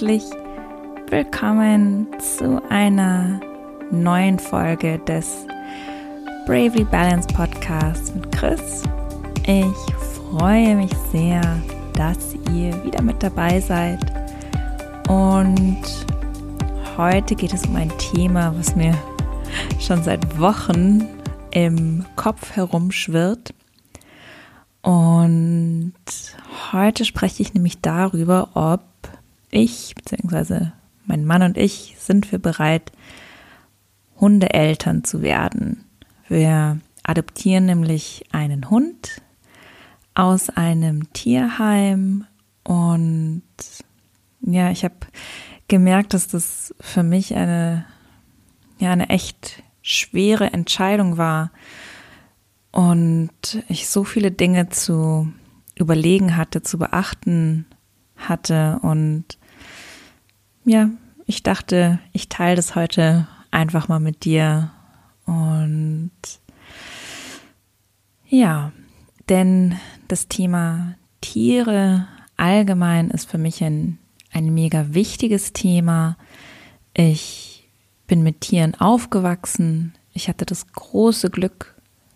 herzlich willkommen zu einer neuen Folge des Bravely Balance Podcasts mit Chris. Ich freue mich sehr, dass ihr wieder mit dabei seid. Und heute geht es um ein Thema, was mir schon seit Wochen im Kopf herumschwirrt. Und heute spreche ich nämlich darüber, ob ich bzw. mein Mann und ich sind wir bereit, Hundeeltern zu werden. Wir adoptieren nämlich einen Hund aus einem Tierheim und ja, ich habe gemerkt, dass das für mich eine ja eine echt schwere Entscheidung war und ich so viele Dinge zu überlegen hatte, zu beachten hatte und ja, ich dachte, ich teile das heute einfach mal mit dir und ja, denn das Thema Tiere allgemein ist für mich ein, ein mega wichtiges Thema. Ich bin mit Tieren aufgewachsen. Ich hatte das große Glück,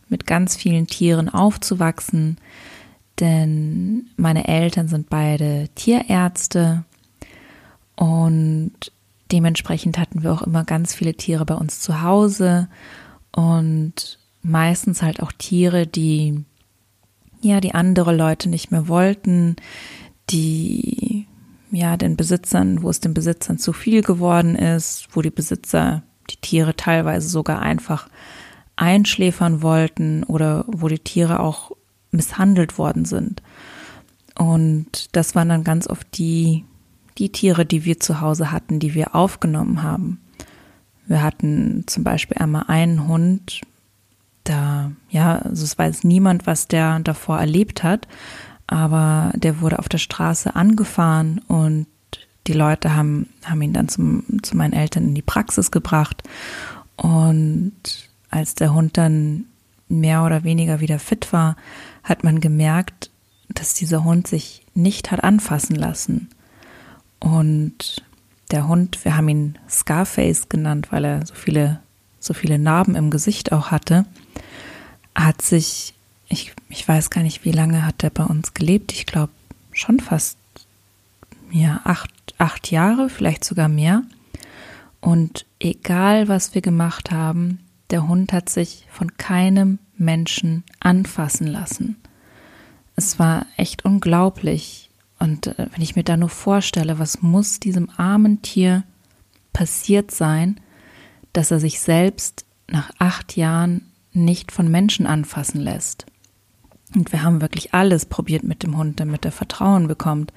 mit ganz vielen Tieren aufzuwachsen, denn meine Eltern sind beide Tierärzte und dementsprechend hatten wir auch immer ganz viele Tiere bei uns zu Hause und meistens halt auch Tiere, die ja, die andere Leute nicht mehr wollten, die ja den Besitzern, wo es den Besitzern zu viel geworden ist, wo die Besitzer die Tiere teilweise sogar einfach einschläfern wollten oder wo die Tiere auch misshandelt worden sind. Und das waren dann ganz oft die, die Tiere, die wir zu Hause hatten, die wir aufgenommen haben. Wir hatten zum Beispiel einmal einen Hund, da, ja, also es weiß niemand, was der davor erlebt hat, aber der wurde auf der Straße angefahren und die Leute haben, haben ihn dann zum, zu meinen Eltern in die Praxis gebracht und als der Hund dann mehr oder weniger wieder fit war, hat man gemerkt, dass dieser Hund sich nicht hat anfassen lassen. Und der Hund, wir haben ihn Scarface genannt, weil er so viele, so viele Narben im Gesicht auch hatte, hat sich, ich, ich weiß gar nicht, wie lange hat er bei uns gelebt. Ich glaube schon fast ja, acht, acht Jahre, vielleicht sogar mehr. Und egal, was wir gemacht haben, der Hund hat sich von keinem Menschen anfassen lassen. Es war echt unglaublich. Und äh, wenn ich mir da nur vorstelle, was muss diesem armen Tier passiert sein, dass er sich selbst nach acht Jahren nicht von Menschen anfassen lässt. Und wir haben wirklich alles probiert mit dem Hund, damit er Vertrauen bekommt.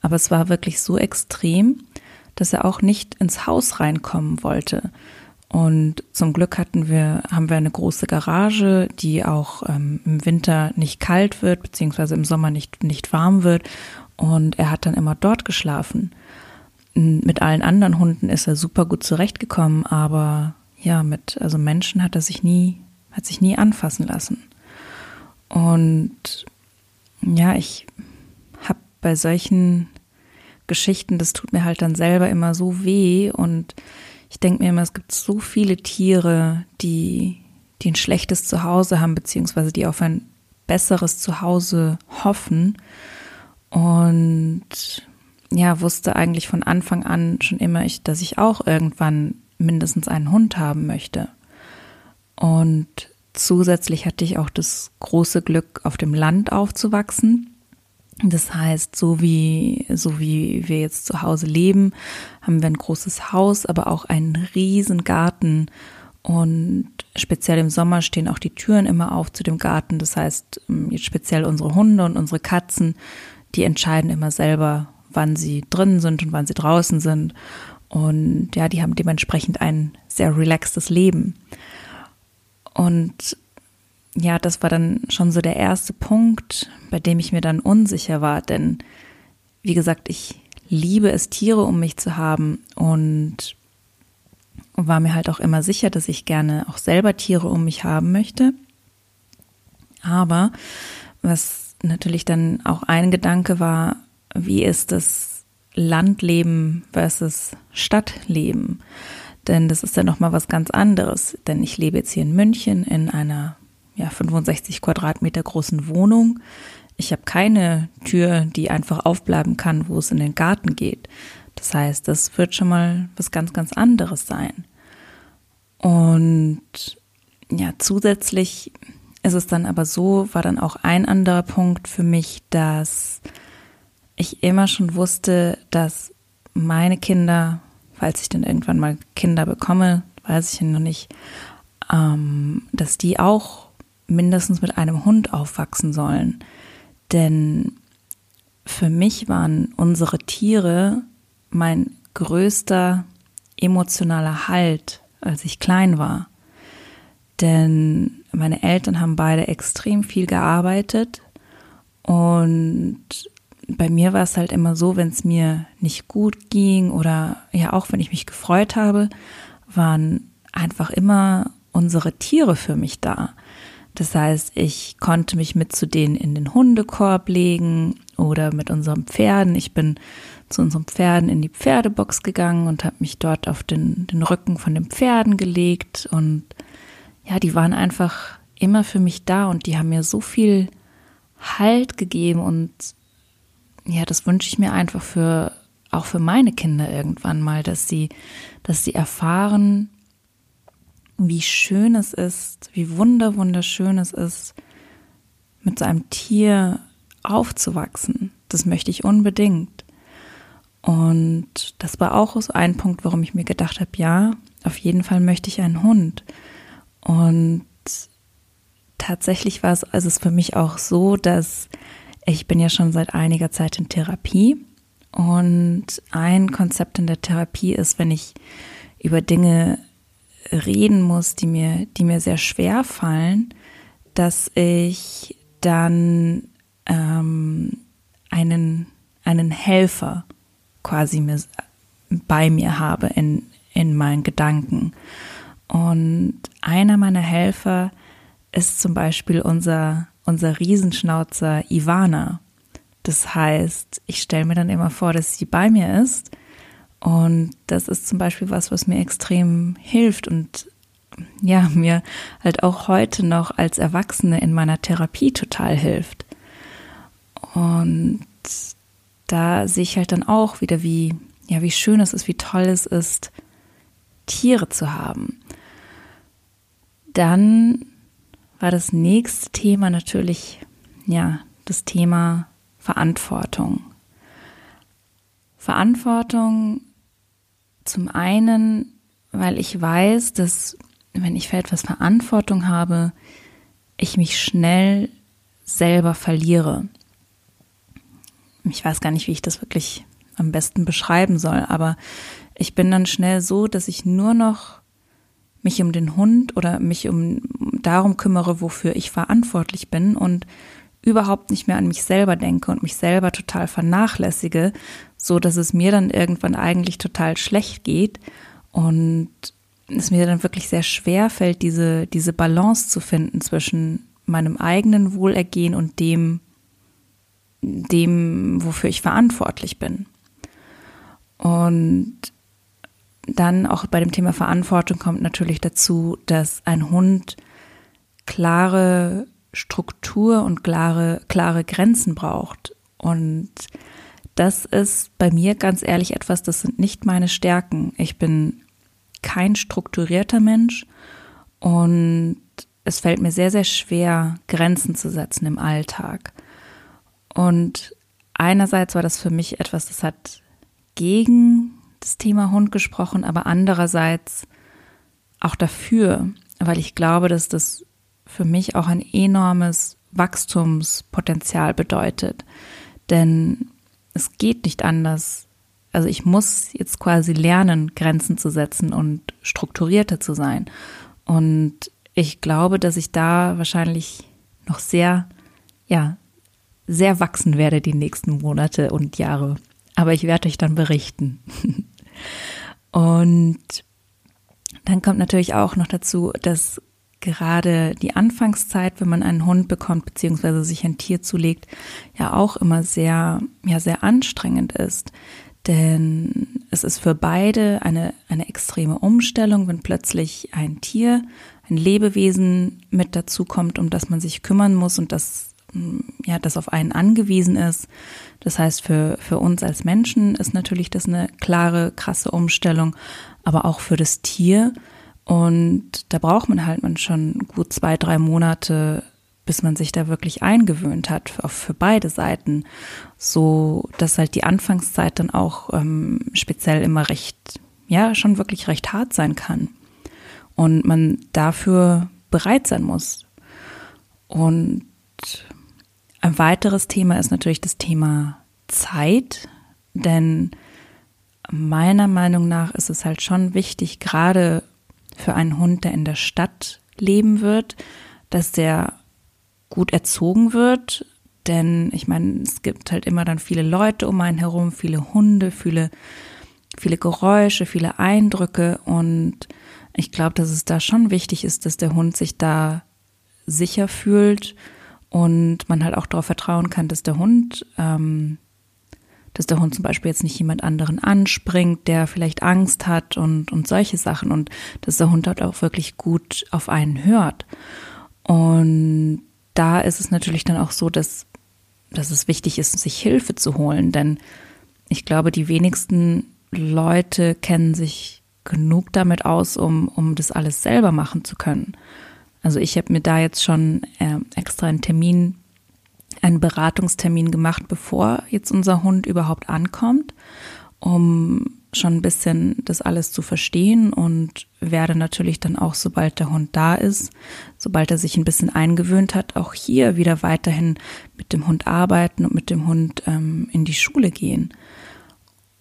Aber es war wirklich so extrem, dass er auch nicht ins Haus reinkommen wollte. Und zum Glück hatten wir, haben wir eine große Garage, die auch ähm, im Winter nicht kalt wird, beziehungsweise im Sommer nicht, nicht warm wird. Und er hat dann immer dort geschlafen. Mit allen anderen Hunden ist er super gut zurechtgekommen, aber ja, mit, also Menschen hat er sich nie, hat sich nie anfassen lassen. Und ja, ich habe bei solchen Geschichten, das tut mir halt dann selber immer so weh und ich denke mir immer, es gibt so viele Tiere, die, die ein schlechtes Zuhause haben, beziehungsweise die auf ein besseres Zuhause hoffen. Und ja, wusste eigentlich von Anfang an schon immer, ich, dass ich auch irgendwann mindestens einen Hund haben möchte. Und zusätzlich hatte ich auch das große Glück, auf dem Land aufzuwachsen. Das heißt, so wie, so wie wir jetzt zu Hause leben, haben wir ein großes Haus, aber auch einen riesen Garten. Und speziell im Sommer stehen auch die Türen immer auf zu dem Garten. Das heißt, ähm, jetzt speziell unsere Hunde und unsere Katzen, die entscheiden immer selber, wann sie drin sind und wann sie draußen sind. Und ja, die haben dementsprechend ein sehr relaxtes Leben. Und ja, das war dann schon so der erste Punkt, bei dem ich mir dann unsicher war, denn wie gesagt, ich liebe es, Tiere um mich zu haben und war mir halt auch immer sicher, dass ich gerne auch selber Tiere um mich haben möchte. Aber was natürlich dann auch ein Gedanke war, wie ist es, Landleben versus Stadtleben. Denn das ist ja nochmal was ganz anderes. Denn ich lebe jetzt hier in München in einer ja, 65 Quadratmeter großen Wohnung. Ich habe keine Tür, die einfach aufbleiben kann, wo es in den Garten geht. Das heißt, das wird schon mal was ganz, ganz anderes sein. Und ja, zusätzlich ist es dann aber so, war dann auch ein anderer Punkt für mich, dass ich immer schon wusste, dass meine Kinder, falls ich dann irgendwann mal Kinder bekomme, weiß ich noch nicht, ähm, dass die auch mindestens mit einem Hund aufwachsen sollen. Denn für mich waren unsere Tiere mein größter emotionaler Halt, als ich klein war. Denn meine Eltern haben beide extrem viel gearbeitet und bei mir war es halt immer so, wenn es mir nicht gut ging oder ja auch wenn ich mich gefreut habe, waren einfach immer unsere Tiere für mich da. Das heißt, ich konnte mich mit zu denen in den Hundekorb legen oder mit unseren Pferden. Ich bin zu unseren Pferden in die Pferdebox gegangen und habe mich dort auf den, den Rücken von den Pferden gelegt. Und ja, die waren einfach immer für mich da und die haben mir so viel Halt gegeben und ja, das wünsche ich mir einfach für auch für meine Kinder irgendwann mal, dass sie, dass sie erfahren, wie schön es ist, wie wunder, wunderschön es ist, mit so einem Tier aufzuwachsen. Das möchte ich unbedingt. Und das war auch so ein Punkt, warum ich mir gedacht habe, ja, auf jeden Fall möchte ich einen Hund. Und tatsächlich war es, also es für mich auch so, dass ich bin ja schon seit einiger Zeit in Therapie und ein Konzept in der Therapie ist, wenn ich über Dinge reden muss, die mir, die mir sehr schwer fallen, dass ich dann ähm, einen, einen Helfer quasi mir, bei mir habe in, in meinen Gedanken. Und einer meiner Helfer ist zum Beispiel unser, unser Riesenschnauzer Ivana. Das heißt, ich stelle mir dann immer vor, dass sie bei mir ist und das ist zum Beispiel was, was mir extrem hilft und ja, mir halt auch heute noch als Erwachsene in meiner Therapie total hilft. Und da sehe ich halt dann auch wieder, wie, ja, wie schön es ist, wie toll es ist, Tiere zu haben. Dann war das nächste Thema natürlich, ja, das Thema Verantwortung. Verantwortung zum einen, weil ich weiß, dass wenn ich für etwas Verantwortung habe, ich mich schnell selber verliere. Ich weiß gar nicht, wie ich das wirklich am besten beschreiben soll, aber ich bin dann schnell so, dass ich nur noch mich um den Hund oder mich um darum kümmere, wofür ich verantwortlich bin und überhaupt nicht mehr an mich selber denke und mich selber total vernachlässige, so dass es mir dann irgendwann eigentlich total schlecht geht und es mir dann wirklich sehr schwer fällt, diese, diese Balance zu finden zwischen meinem eigenen Wohlergehen und dem, dem, wofür ich verantwortlich bin. Und dann auch bei dem Thema Verantwortung kommt natürlich dazu, dass ein Hund klare Struktur und klare, klare Grenzen braucht. Und das ist bei mir ganz ehrlich etwas, das sind nicht meine Stärken. Ich bin kein strukturierter Mensch und es fällt mir sehr, sehr schwer, Grenzen zu setzen im Alltag. Und einerseits war das für mich etwas, das hat gegen das Thema Hund gesprochen, aber andererseits auch dafür, weil ich glaube, dass das für mich auch ein enormes Wachstumspotenzial bedeutet. Denn es geht nicht anders. Also ich muss jetzt quasi lernen, Grenzen zu setzen und strukturierter zu sein. Und ich glaube, dass ich da wahrscheinlich noch sehr, ja, sehr wachsen werde die nächsten Monate und Jahre. Aber ich werde euch dann berichten. und dann kommt natürlich auch noch dazu, dass gerade die Anfangszeit, wenn man einen Hund bekommt, beziehungsweise sich ein Tier zulegt, ja auch immer sehr, ja, sehr anstrengend ist. Denn es ist für beide eine, eine extreme Umstellung, wenn plötzlich ein Tier, ein Lebewesen mit dazukommt, um das man sich kümmern muss und das, mm, ja, das auf einen angewiesen ist. Das heißt, für, für uns als Menschen ist natürlich das eine klare, krasse Umstellung, aber auch für das Tier. Und da braucht man halt man schon gut zwei, drei Monate, bis man sich da wirklich eingewöhnt hat, für, für beide Seiten. So, dass halt die Anfangszeit dann auch ähm, speziell immer recht, ja, schon wirklich recht hart sein kann. Und man dafür bereit sein muss. Und ein weiteres Thema ist natürlich das Thema Zeit, denn meiner Meinung nach ist es halt schon wichtig, gerade für einen Hund, der in der Stadt leben wird, dass der gut erzogen wird. Denn ich meine, es gibt halt immer dann viele Leute um einen herum, viele Hunde, viele, viele Geräusche, viele Eindrücke. Und ich glaube, dass es da schon wichtig ist, dass der Hund sich da sicher fühlt und man halt auch darauf vertrauen kann, dass der Hund ähm, dass der Hund zum Beispiel jetzt nicht jemand anderen anspringt, der vielleicht Angst hat und, und solche Sachen und dass der Hund halt auch wirklich gut auf einen hört. Und da ist es natürlich dann auch so, dass, dass es wichtig ist, sich Hilfe zu holen, denn ich glaube, die wenigsten Leute kennen sich genug damit aus, um, um das alles selber machen zu können. Also ich habe mir da jetzt schon äh, extra einen Termin einen Beratungstermin gemacht, bevor jetzt unser Hund überhaupt ankommt, um schon ein bisschen das alles zu verstehen und werde natürlich dann auch, sobald der Hund da ist, sobald er sich ein bisschen eingewöhnt hat, auch hier wieder weiterhin mit dem Hund arbeiten und mit dem Hund ähm, in die Schule gehen.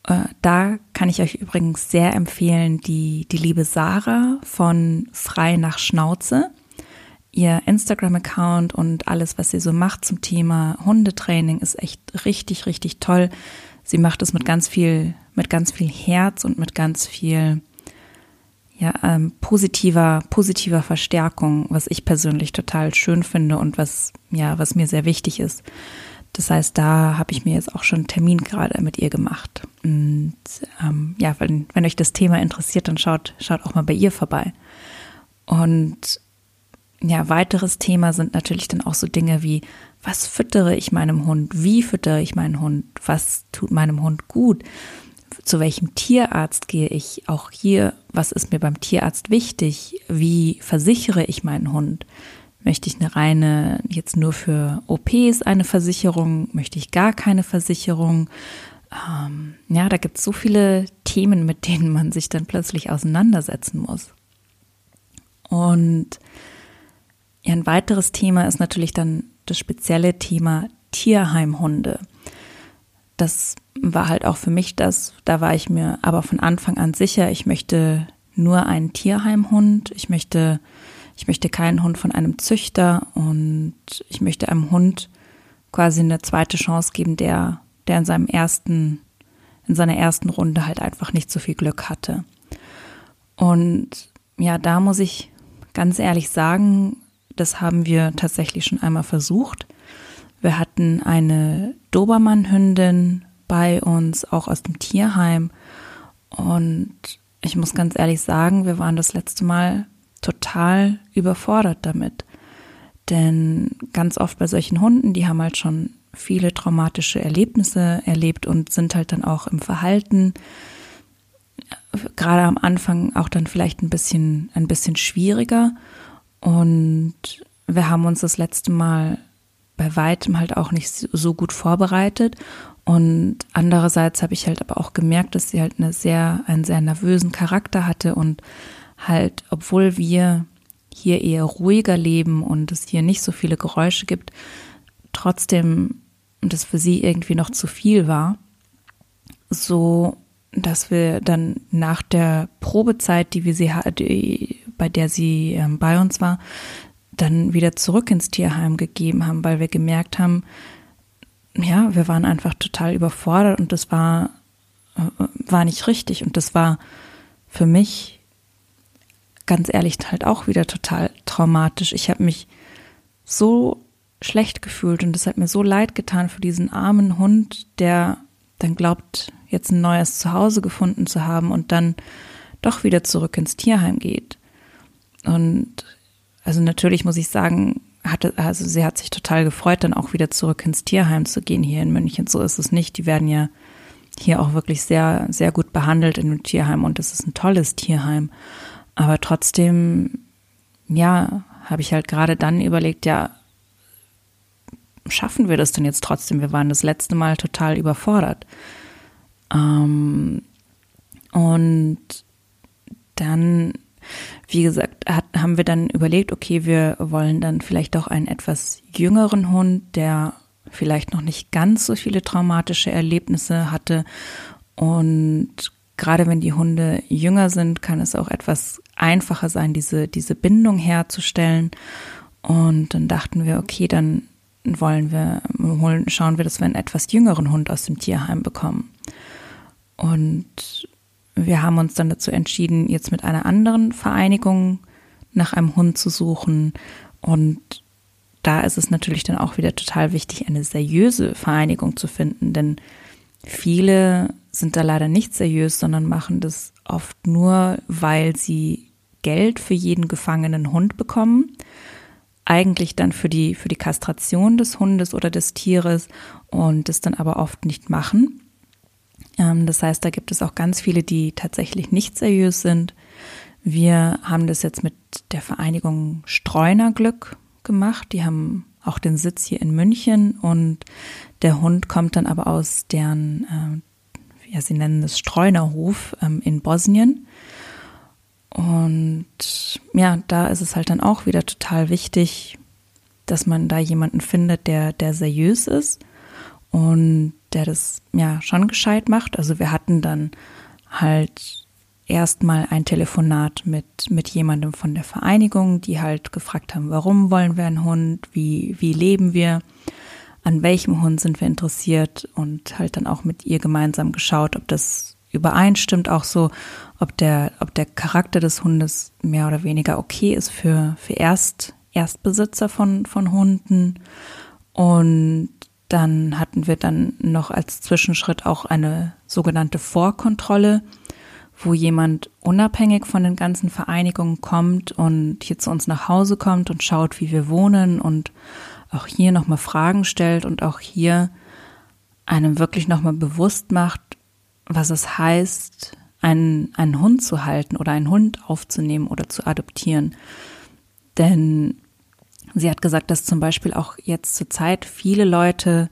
Äh, da kann ich euch übrigens sehr empfehlen, die, die liebe Sarah von Frei nach Schnauze ihr Instagram-Account und alles, was sie so macht zum Thema Hundetraining, ist echt richtig, richtig toll. Sie macht es mit ganz viel, mit ganz viel Herz und mit ganz viel ja, ähm, positiver, positiver Verstärkung, was ich persönlich total schön finde und was, ja, was mir sehr wichtig ist. Das heißt, da habe ich mir jetzt auch schon einen Termin gerade mit ihr gemacht. Und ähm, ja, wenn, wenn euch das Thema interessiert, dann schaut, schaut auch mal bei ihr vorbei. Und ja, weiteres Thema sind natürlich dann auch so Dinge wie, was füttere ich meinem Hund? Wie füttere ich meinen Hund? Was tut meinem Hund gut? Zu welchem Tierarzt gehe ich? Auch hier, was ist mir beim Tierarzt wichtig? Wie versichere ich meinen Hund? Möchte ich eine reine, jetzt nur für OPs eine Versicherung? Möchte ich gar keine Versicherung? Ähm, ja, da gibt es so viele Themen, mit denen man sich dann plötzlich auseinandersetzen muss. Und ja, ein weiteres Thema ist natürlich dann das spezielle Thema Tierheimhunde. Das war halt auch für mich das, da war ich mir aber von Anfang an sicher, ich möchte nur einen Tierheimhund, ich möchte, ich möchte keinen Hund von einem Züchter und ich möchte einem Hund quasi eine zweite Chance geben, der, der in seinem ersten, in seiner ersten Runde halt einfach nicht so viel Glück hatte. Und ja, da muss ich ganz ehrlich sagen, das haben wir tatsächlich schon einmal versucht. Wir hatten eine Dobermann-Hündin bei uns, auch aus dem Tierheim. Und ich muss ganz ehrlich sagen, wir waren das letzte Mal total überfordert damit. Denn ganz oft bei solchen Hunden, die haben halt schon viele traumatische Erlebnisse erlebt und sind halt dann auch im Verhalten gerade am Anfang auch dann vielleicht ein bisschen ein bisschen schwieriger und wir haben uns das letzte Mal bei weitem halt auch nicht so gut vorbereitet. Und andererseits habe ich halt aber auch gemerkt, dass sie halt eine sehr, einen sehr nervösen Charakter hatte und halt, obwohl wir hier eher ruhiger leben und es hier nicht so viele Geräusche gibt, trotzdem das für sie irgendwie noch zu viel war, so dass wir dann nach der Probezeit, die wir sie die, bei der sie ähm, bei uns war, dann wieder zurück ins Tierheim gegeben haben, weil wir gemerkt haben, ja, wir waren einfach total überfordert und das war, äh, war nicht richtig. Und das war für mich ganz ehrlich halt auch wieder total traumatisch. Ich habe mich so schlecht gefühlt und es hat mir so leid getan für diesen armen Hund, der dann glaubt, jetzt ein neues Zuhause gefunden zu haben und dann doch wieder zurück ins Tierheim geht. Und also natürlich muss ich sagen, hatte, also sie hat sich total gefreut, dann auch wieder zurück ins Tierheim zu gehen hier in München. So ist es nicht. Die werden ja hier auch wirklich sehr, sehr gut behandelt in dem Tierheim und es ist ein tolles Tierheim. Aber trotzdem, ja, habe ich halt gerade dann überlegt, ja, schaffen wir das denn jetzt trotzdem? Wir waren das letzte Mal total überfordert. Ähm, und dann, wie gesagt, hat, haben wir dann überlegt, okay, wir wollen dann vielleicht auch einen etwas jüngeren Hund, der vielleicht noch nicht ganz so viele traumatische Erlebnisse hatte. Und gerade wenn die Hunde jünger sind, kann es auch etwas einfacher sein, diese, diese Bindung herzustellen. Und dann dachten wir, okay, dann wollen wir, holen, schauen wir, dass wir einen etwas jüngeren Hund aus dem Tierheim bekommen. Und wir haben uns dann dazu entschieden, jetzt mit einer anderen Vereinigung nach einem Hund zu suchen. Und da ist es natürlich dann auch wieder total wichtig, eine seriöse Vereinigung zu finden, denn viele sind da leider nicht seriös, sondern machen das oft nur, weil sie Geld für jeden gefangenen Hund bekommen eigentlich dann für die, für die Kastration des Hundes oder des Tieres und das dann aber oft nicht machen. Ähm, das heißt, da gibt es auch ganz viele, die tatsächlich nicht seriös sind. Wir haben das jetzt mit der Vereinigung Streunerglück gemacht. Die haben auch den Sitz hier in München und der Hund kommt dann aber aus deren, äh, ja, sie nennen es Streunerhof ähm, in Bosnien. Und ja, da ist es halt dann auch wieder total wichtig, dass man da jemanden findet, der, der seriös ist und der das ja schon gescheit macht. Also wir hatten dann halt erstmal ein Telefonat mit, mit jemandem von der Vereinigung, die halt gefragt haben, warum wollen wir einen Hund, wie, wie leben wir, an welchem Hund sind wir interessiert und halt dann auch mit ihr gemeinsam geschaut, ob das übereinstimmt, auch so, ob der, ob der Charakter des Hundes mehr oder weniger okay ist für, für Erst, Erstbesitzer von, von Hunden. Und dann hatten wir dann noch als Zwischenschritt auch eine sogenannte Vorkontrolle, wo jemand unabhängig von den ganzen Vereinigungen kommt und hier zu uns nach Hause kommt und schaut, wie wir wohnen und auch hier nochmal Fragen stellt und auch hier einem wirklich nochmal bewusst macht, was es heißt, einen, einen Hund zu halten oder einen Hund aufzunehmen oder zu adoptieren. Denn sie hat gesagt, dass zum Beispiel auch jetzt zur Zeit viele Leute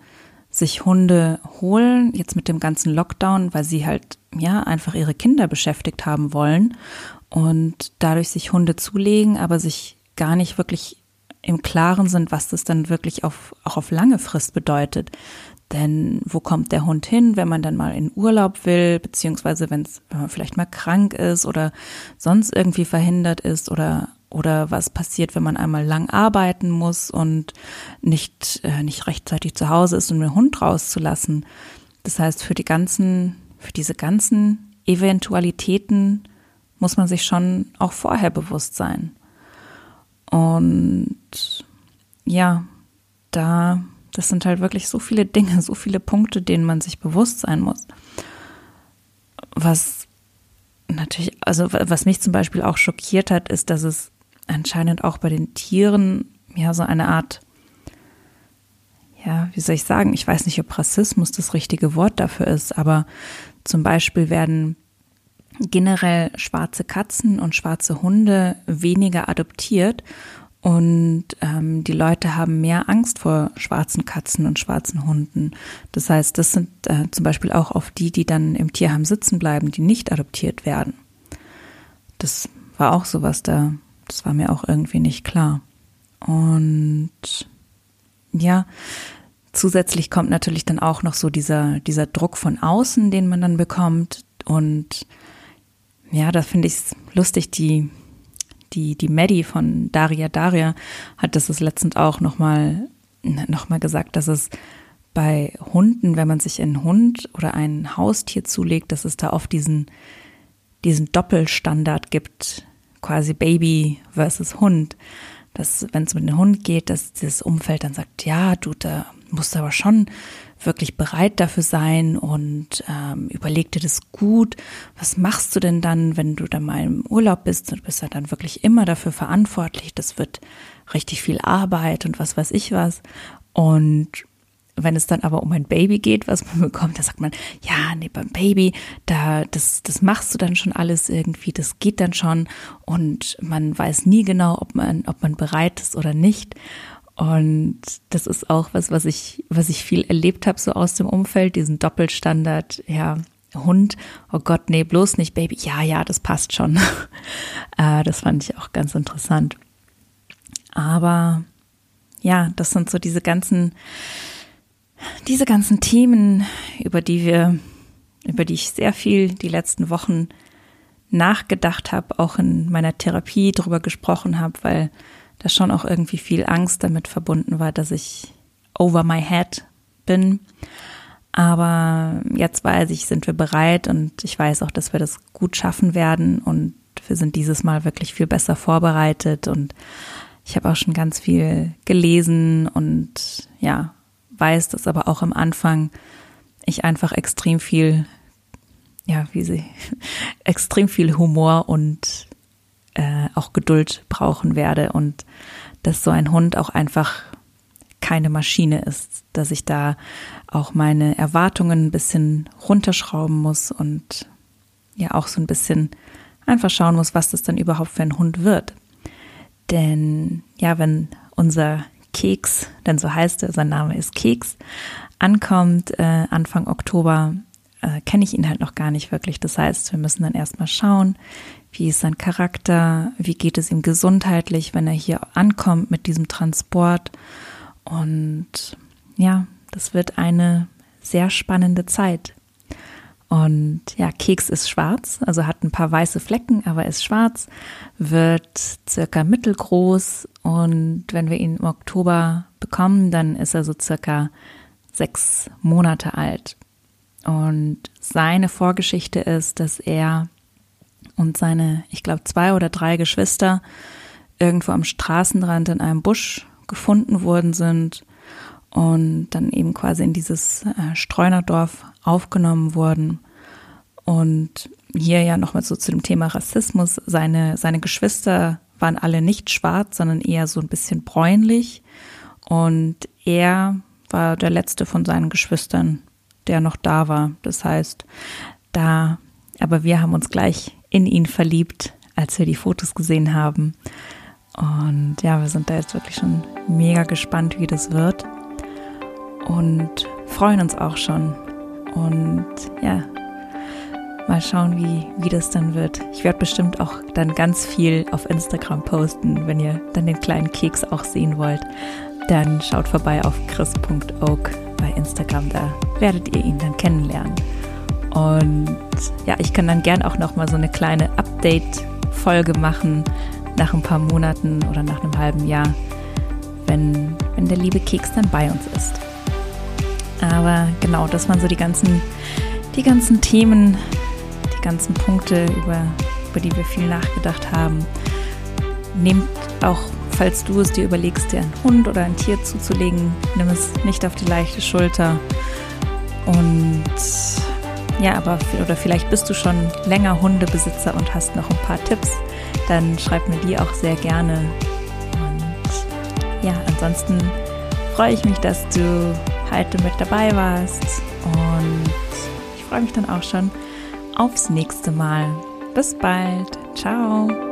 sich Hunde holen, jetzt mit dem ganzen Lockdown, weil sie halt, ja, einfach ihre Kinder beschäftigt haben wollen und dadurch sich Hunde zulegen, aber sich gar nicht wirklich im Klaren sind, was das dann wirklich auf, auch auf lange Frist bedeutet. Denn wo kommt der Hund hin, wenn man dann mal in Urlaub will, beziehungsweise wenn man vielleicht mal krank ist oder sonst irgendwie verhindert ist oder oder was passiert, wenn man einmal lang arbeiten muss und nicht äh, nicht rechtzeitig zu Hause ist, um den Hund rauszulassen. Das heißt, für die ganzen für diese ganzen Eventualitäten muss man sich schon auch vorher bewusst sein. Und ja, da das sind halt wirklich so viele Dinge, so viele Punkte, denen man sich bewusst sein muss. Was natürlich, also was mich zum Beispiel auch schockiert hat, ist, dass es anscheinend auch bei den Tieren ja so eine Art, ja, wie soll ich sagen, ich weiß nicht, ob Rassismus das richtige Wort dafür ist, aber zum Beispiel werden generell schwarze Katzen und schwarze Hunde weniger adoptiert und ähm, die Leute haben mehr Angst vor schwarzen Katzen und schwarzen Hunden. Das heißt, das sind äh, zum Beispiel auch auf die, die dann im Tierheim sitzen bleiben, die nicht adoptiert werden. Das war auch sowas da, das war mir auch irgendwie nicht klar. Und ja, zusätzlich kommt natürlich dann auch noch so dieser, dieser Druck von außen, den man dann bekommt. Und ja, da finde ich es lustig, die die, die Maddie von Daria Daria hat das, das letztens auch nochmal noch mal gesagt, dass es bei Hunden, wenn man sich einen Hund oder ein Haustier zulegt, dass es da oft diesen, diesen Doppelstandard gibt, quasi Baby versus Hund. Dass, wenn es mit einem Hund geht, dass das Umfeld dann sagt, ja, du, da musst aber schon wirklich bereit dafür sein und ähm, überleg dir das gut. Was machst du denn dann, wenn du dann mal im Urlaub bist? Du bist ja dann wirklich immer dafür verantwortlich. Das wird richtig viel Arbeit und was weiß ich was. Und wenn es dann aber um ein Baby geht, was man bekommt, da sagt man, ja, nee, beim Baby, da, das, das machst du dann schon alles irgendwie, das geht dann schon und man weiß nie genau, ob man, ob man bereit ist oder nicht. Und das ist auch was, was ich, was ich viel erlebt habe, so aus dem Umfeld, diesen Doppelstandard, ja, Hund, oh Gott, nee, bloß nicht Baby, ja, ja, das passt schon. äh, das fand ich auch ganz interessant. Aber ja, das sind so diese ganzen, diese ganzen Themen, über die wir, über die ich sehr viel die letzten Wochen nachgedacht habe, auch in meiner Therapie drüber gesprochen habe, weil da schon auch irgendwie viel Angst damit verbunden war, dass ich over my head bin. Aber jetzt weiß ich, sind wir bereit und ich weiß auch, dass wir das gut schaffen werden und wir sind dieses Mal wirklich viel besser vorbereitet und ich habe auch schon ganz viel gelesen und ja, weiß, dass aber auch am Anfang ich einfach extrem viel, ja, wie sie, extrem viel Humor und äh, auch Geduld brauchen werde und dass so ein Hund auch einfach keine Maschine ist, dass ich da auch meine Erwartungen ein bisschen runterschrauben muss und ja auch so ein bisschen einfach schauen muss, was das dann überhaupt für ein Hund wird. Denn ja, wenn unser Keks, denn so heißt er, sein Name ist Keks, ankommt äh, Anfang Oktober, äh, kenne ich ihn halt noch gar nicht wirklich. Das heißt, wir müssen dann erstmal schauen, wie ist sein Charakter, wie geht es ihm gesundheitlich, wenn er hier ankommt mit diesem Transport. Und ja, das wird eine sehr spannende Zeit. Und ja, Keks ist schwarz, also hat ein paar weiße Flecken, aber ist schwarz, wird circa mittelgroß und wenn wir ihn im Oktober bekommen, dann ist er so circa sechs Monate alt. Und seine Vorgeschichte ist, dass er und seine, ich glaube, zwei oder drei Geschwister irgendwo am Straßenrand in einem Busch gefunden worden sind und dann eben quasi in dieses äh, Streunerdorf aufgenommen wurden. Und hier ja nochmal so zu dem Thema Rassismus. Seine, seine Geschwister waren alle nicht schwarz, sondern eher so ein bisschen bräunlich. Und er war der letzte von seinen Geschwistern, der noch da war. Das heißt, da, aber wir haben uns gleich in ihn verliebt, als wir die Fotos gesehen haben. Und ja, wir sind da jetzt wirklich schon mega gespannt, wie das wird. Und freuen uns auch schon. Und ja, mal schauen, wie, wie das dann wird. Ich werde bestimmt auch dann ganz viel auf Instagram posten, wenn ihr dann den kleinen Keks auch sehen wollt. Dann schaut vorbei auf chris.oak bei Instagram, da werdet ihr ihn dann kennenlernen. Und ja, ich kann dann gern auch noch mal so eine kleine Update-Folge machen nach ein paar Monaten oder nach einem halben Jahr, wenn, wenn der liebe Keks dann bei uns ist. Aber genau, das waren so die ganzen, die ganzen Themen, die ganzen Punkte, über, über die wir viel nachgedacht haben. Nehmt auch, falls du es dir überlegst, dir einen Hund oder ein Tier zuzulegen, nimm es nicht auf die leichte Schulter. Und ja, aber oder vielleicht bist du schon länger Hundebesitzer und hast noch ein paar Tipps, dann schreib mir die auch sehr gerne. Und ja, ansonsten freue ich mich, dass du heute mit dabei warst und ich freue mich dann auch schon aufs nächste Mal. Bis bald. Ciao.